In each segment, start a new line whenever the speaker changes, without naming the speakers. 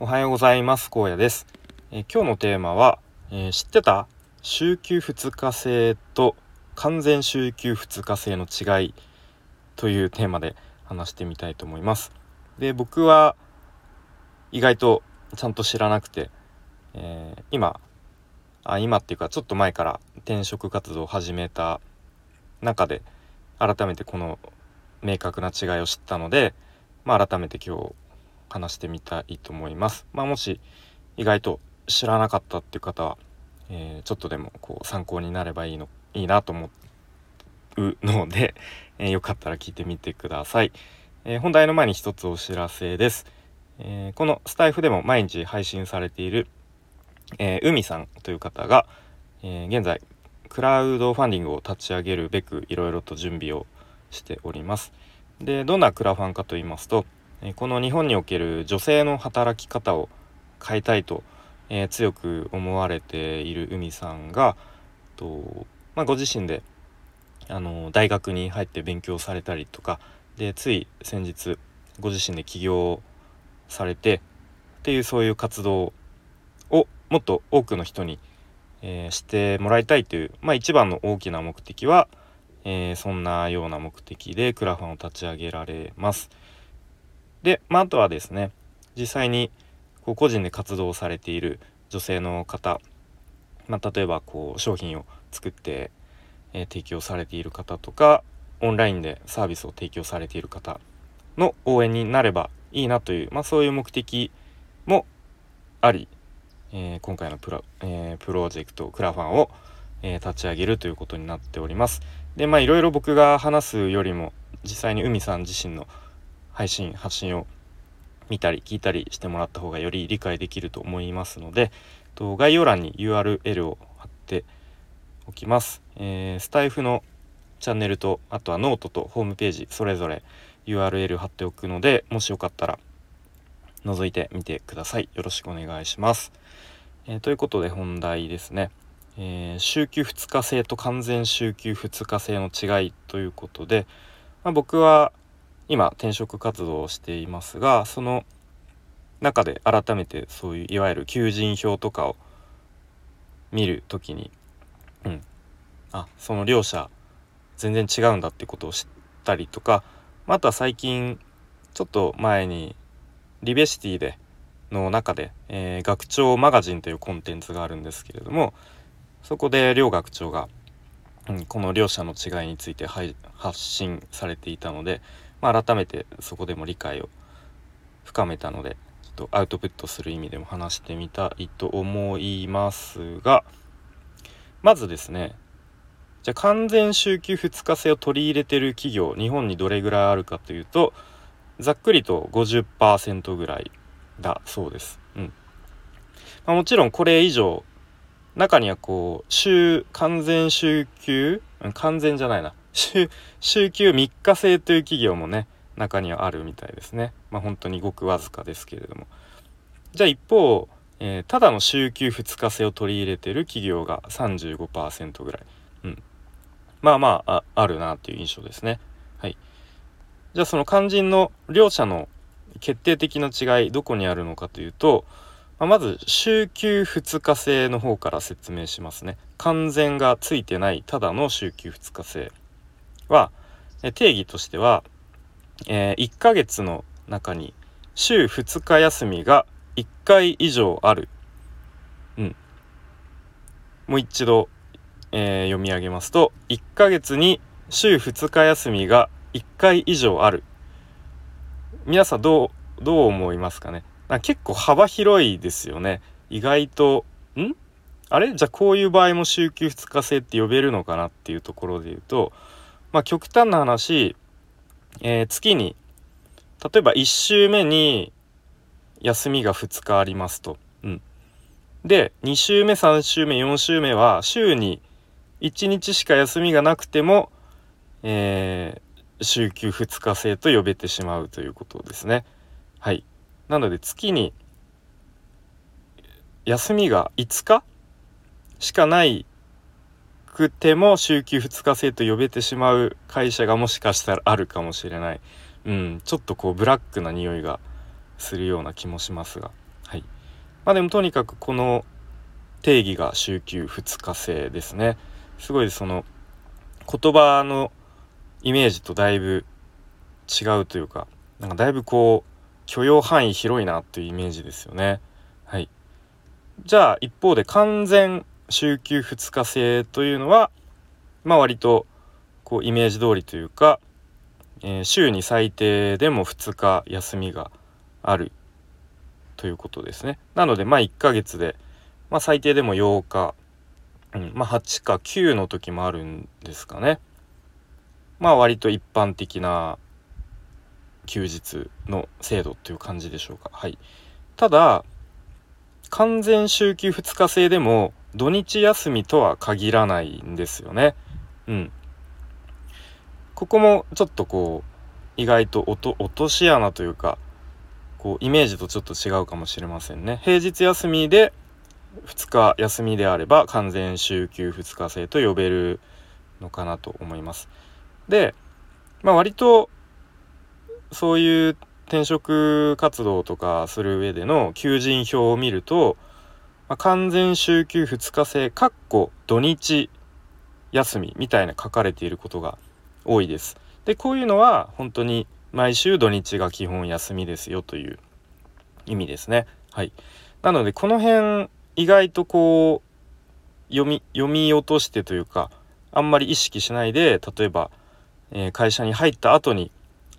おはようございます。高野です、え今日のテーマは、えー、知ってた週休2日制と完全週休2日制の違いというテーマで話してみたいと思います。で僕は意外とちゃんと知らなくて、えー、今あ今っていうかちょっと前から転職活動を始めた中で改めてこの明確な違いを知ったので、まあ、改めて今日話してみたいと思います。まあ、もし意外と知らなかったっていう方は、えー、ちょっとでもこう参考になればいいのいいなと思うので、えー、よかったら聞いてみてください。えー、本題の前に一つお知らせです。えこのスタイフでも毎日配信されている、え海さんという方が、え現在クラウドファンディングを立ち上げるべくいろいろと準備をしております。でどんなクラファンかと言いますと、この日本における女性の働き方を変えたいと、えー、強く思われている海さんがと、まあ、ご自身であの大学に入って勉強されたりとかでつい先日ご自身で起業されてっていうそういう活動をもっと多くの人に、えー、してもらいたいという、まあ、一番の大きな目的は、えー、そんなような目的でクラファンを立ち上げられます。で、まあ、あとはですね実際にこう個人で活動されている女性の方、まあ、例えばこう商品を作って、えー、提供されている方とかオンラインでサービスを提供されている方の応援になればいいなという、まあ、そういう目的もあり、えー、今回のプロ,、えー、プロジェクトクラファンを、えー、立ち上げるということになっております。でまあいろいろ僕が話すよりも実際に海さん自身の配信、発信を見たり聞いたりしてもらった方がより理解できると思いますのでと概要欄に URL を貼っておきます、えー、スタエフのチャンネルとあとはノートとホームページそれぞれ URL 貼っておくのでもしよかったら覗いてみてください。よろしくお願いします、えー、ということで本題ですね、えー、週休2日制と完全週休2日制の違いということで、まあ、僕は今転職活動をしていますがその中で改めてそういういわゆる求人票とかを見る時にうん。あその両者全然違うんだってことを知ったりとかまた最近ちょっと前にリベシティでの中で、えー、学長マガジンというコンテンツがあるんですけれどもそこで両学長が、うん、この両者の違いについて発信されていたのでまあ、改めてそこでも理解を深めたのでちょっとアウトプットする意味でも話してみたいと思いますがまずですねじゃあ完全週休2日制を取り入れてる企業日本にどれぐらいあるかというとざっくりと50%ぐらいだそうです。うんまあ、もちろんこれ以上中にはこう週完全週休完全じゃないな週週休3日制という企業もね中にはあるみたいですね。まあ本当にごくわずかですけれども。じゃあ一方、えー、ただの週休2日制を取り入れてる企業が35%ぐらい、うん、まあまああるなっていう印象ですね。はい。じゃあその肝心の両者の決定的な違いどこにあるのかというと、まあ、まず週休2日制の方から説明しますね。完全がついてないただの週休2日制。は定義としては、えー、1ヶ月の中に週2日休みが1回以上ある。うん。もう一度、えー、読み上げますと1ヶ月に週2日休みが1回以上ある。皆さんどうどう思いますかね？結構幅広いですよね。意外とん？あれ？じゃあこういう場合も週休2日制って呼べるのかなっていうところで言うとまあ極端な話、えー、月に例えば1週目に休みが2日ありますと。うん、で2週目3週目4週目は週に1日しか休みがなくても、えー、週休2日制と呼べてしまうということですね。はい。なので月に休みが5日しかないくても週休2日制と呼べてしまう会社がもしかしたらあるかもしれない、うん、ちょっとこうブラックな匂いがするような気もしますが。はい。まあでもとにかくこの定義が週休2日制ですね。すごいその言葉のイメージとだいぶ違うというかなんかだいぶこう許容範囲広いなっていうイメージですよね。はい。じゃあ一方で完全週休2日制というのはまあ割とこうイメージ通りというか、えー、週に最低でも2日休みがあるということですね。なのでまあ1ヶ月で、まあ、最低でも8日、うんまあ、8か9の時もあるんですかね。まあ割と一般的な休日の制度という感じでしょうか。はい。ただ完全週休2日制でも土日休みとは限らないんですよね。うん。ここもちょっとこう意外と落とし穴というかこうイメージとちょっと違うかもしれませんね。平日休みで2日休みであれば完全週休2日制と呼べるのかなと思います。で、まあ、割とそういう転職活動とかする上での求人票を見ると、まあ、完全週休2日制かっこ土日休みみたいな書かれていることが多いです。でこういうのは本当に毎週土日が基本休みですよという意味ですね。はい。なのでこの辺意外とこう読み読み落としてというかあんまり意識しないで例えば、えー、会社に入った後に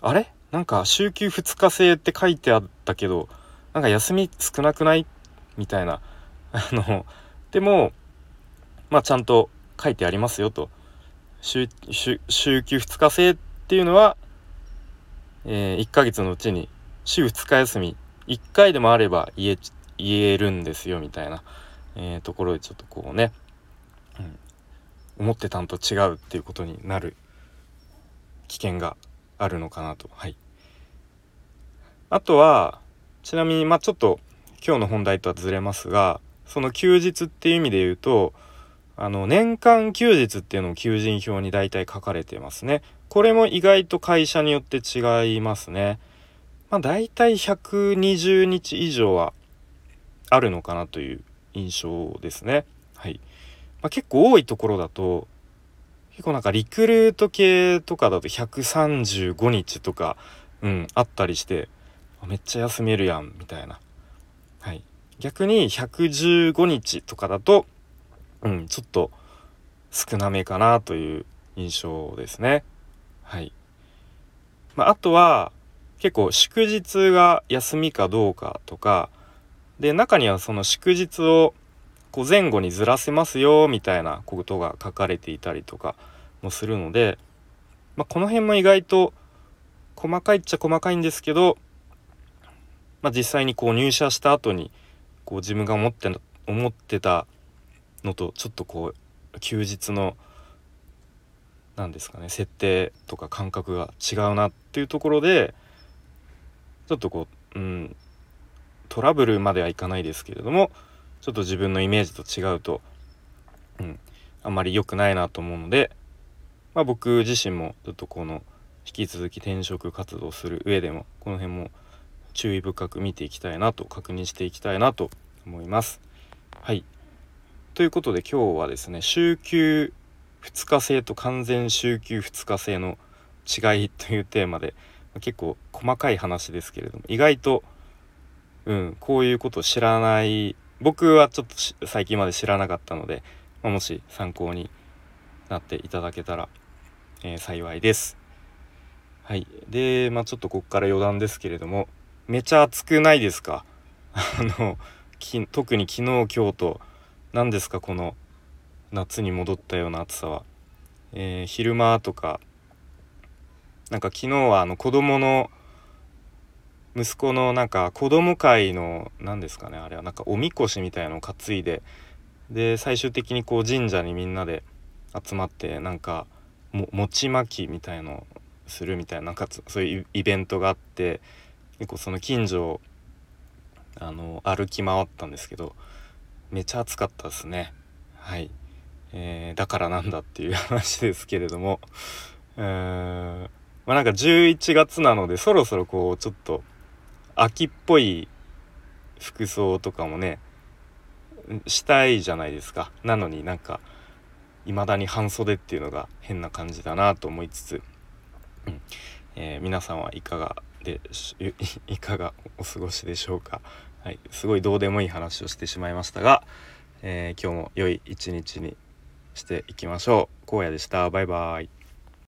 あれ？なんか週休2日制って書いてあったけどなんか休み少なくない？みたいなあのでもまあちゃんと書いてありますよと。週週週休2日制っていうのはえー、1ヶ月のうちに週2日休み。1回でもあれば言え言えるんですよみたいな、えー、ところでちょっとこうね、うん、思ってたんと違うっていうことになる危険があるのかなと。はい、あとはちなみにまあちょっと今日の本題とはずれますがその休日っていう意味で言うとあの年間休日っていうのを求人票に大体書かれてますね。これも意外と会社によって違いますね。まあ大体120日以上はあるのかなという印象ですね。はい。まあ、結構多いところだと結構なんかリクルート系とかだと135日とか、うん、あったりしてめっちゃ休めるやんみたいな。逆に115日とかだと、うん、ちょっと少なめかなという印象ですね。はい。まあ、あとは結構祝日が休みかどうかとかで中にはその祝日をこう前後にずらせますよみたいなことが書かれていたりとかもするので、まあ、この辺も意外と細かいっちゃ細かいんですけど、まあ、実際にこう入社した後にこう自分が思って思ってたのとちょっとこう休日の何ですかね設定とか感覚が違うなっていうところでちょっとこう、うん、トラブルまではいかないですけれどもちょっと自分のイメージと違うと、うん、あんまり良くないなと思うので、まあ、僕自身もちょっとこの引き続き転職活動する上でもこの辺も注意深く見ていきたいなと確認していきたいなと思います。はいということで今日はですね週休2日制と完全週休2日制の違いというテーマで結構細かい話ですけれども意外と、うん、こういうことを知らない僕はちょっと最近まで知らなかったので、ま、もし参考になっていただけたら、えー、幸いです。はい。で、まあちょっとこっから余談ですけれども、めちゃ暑くないですか？あの、特に昨日今日と、何ですかこの夏に戻ったような暑さは、えー、昼間とか。なんか昨日はあの子供の息子のなんか子供会の何ですかねあれは。なんかおみこしみたいのを担いで。で最終的にこう神社にみんなで集まってなんかも餅巻きみたいのをするみたいななんかそういうイベントがあって。結構その近所をあの歩き回ったんですけどめちゃ暑かったですね。はい。えー、だからなんだっていう話ですけれども、えーん、まあなんか11月なのでそろそろこうちょっと秋っぽい服装とかもねしたいじゃないですか。なのになんか未だに半袖っていうのが変な感じだなと思いつつ、うん。えー、皆さんはいかがで いかがお過ごしでしょうか、はい、すごいどうでもいい話をしてしまいましたが、えー、今日も良い一日にしていきましょう。荒野でした。バイバイ。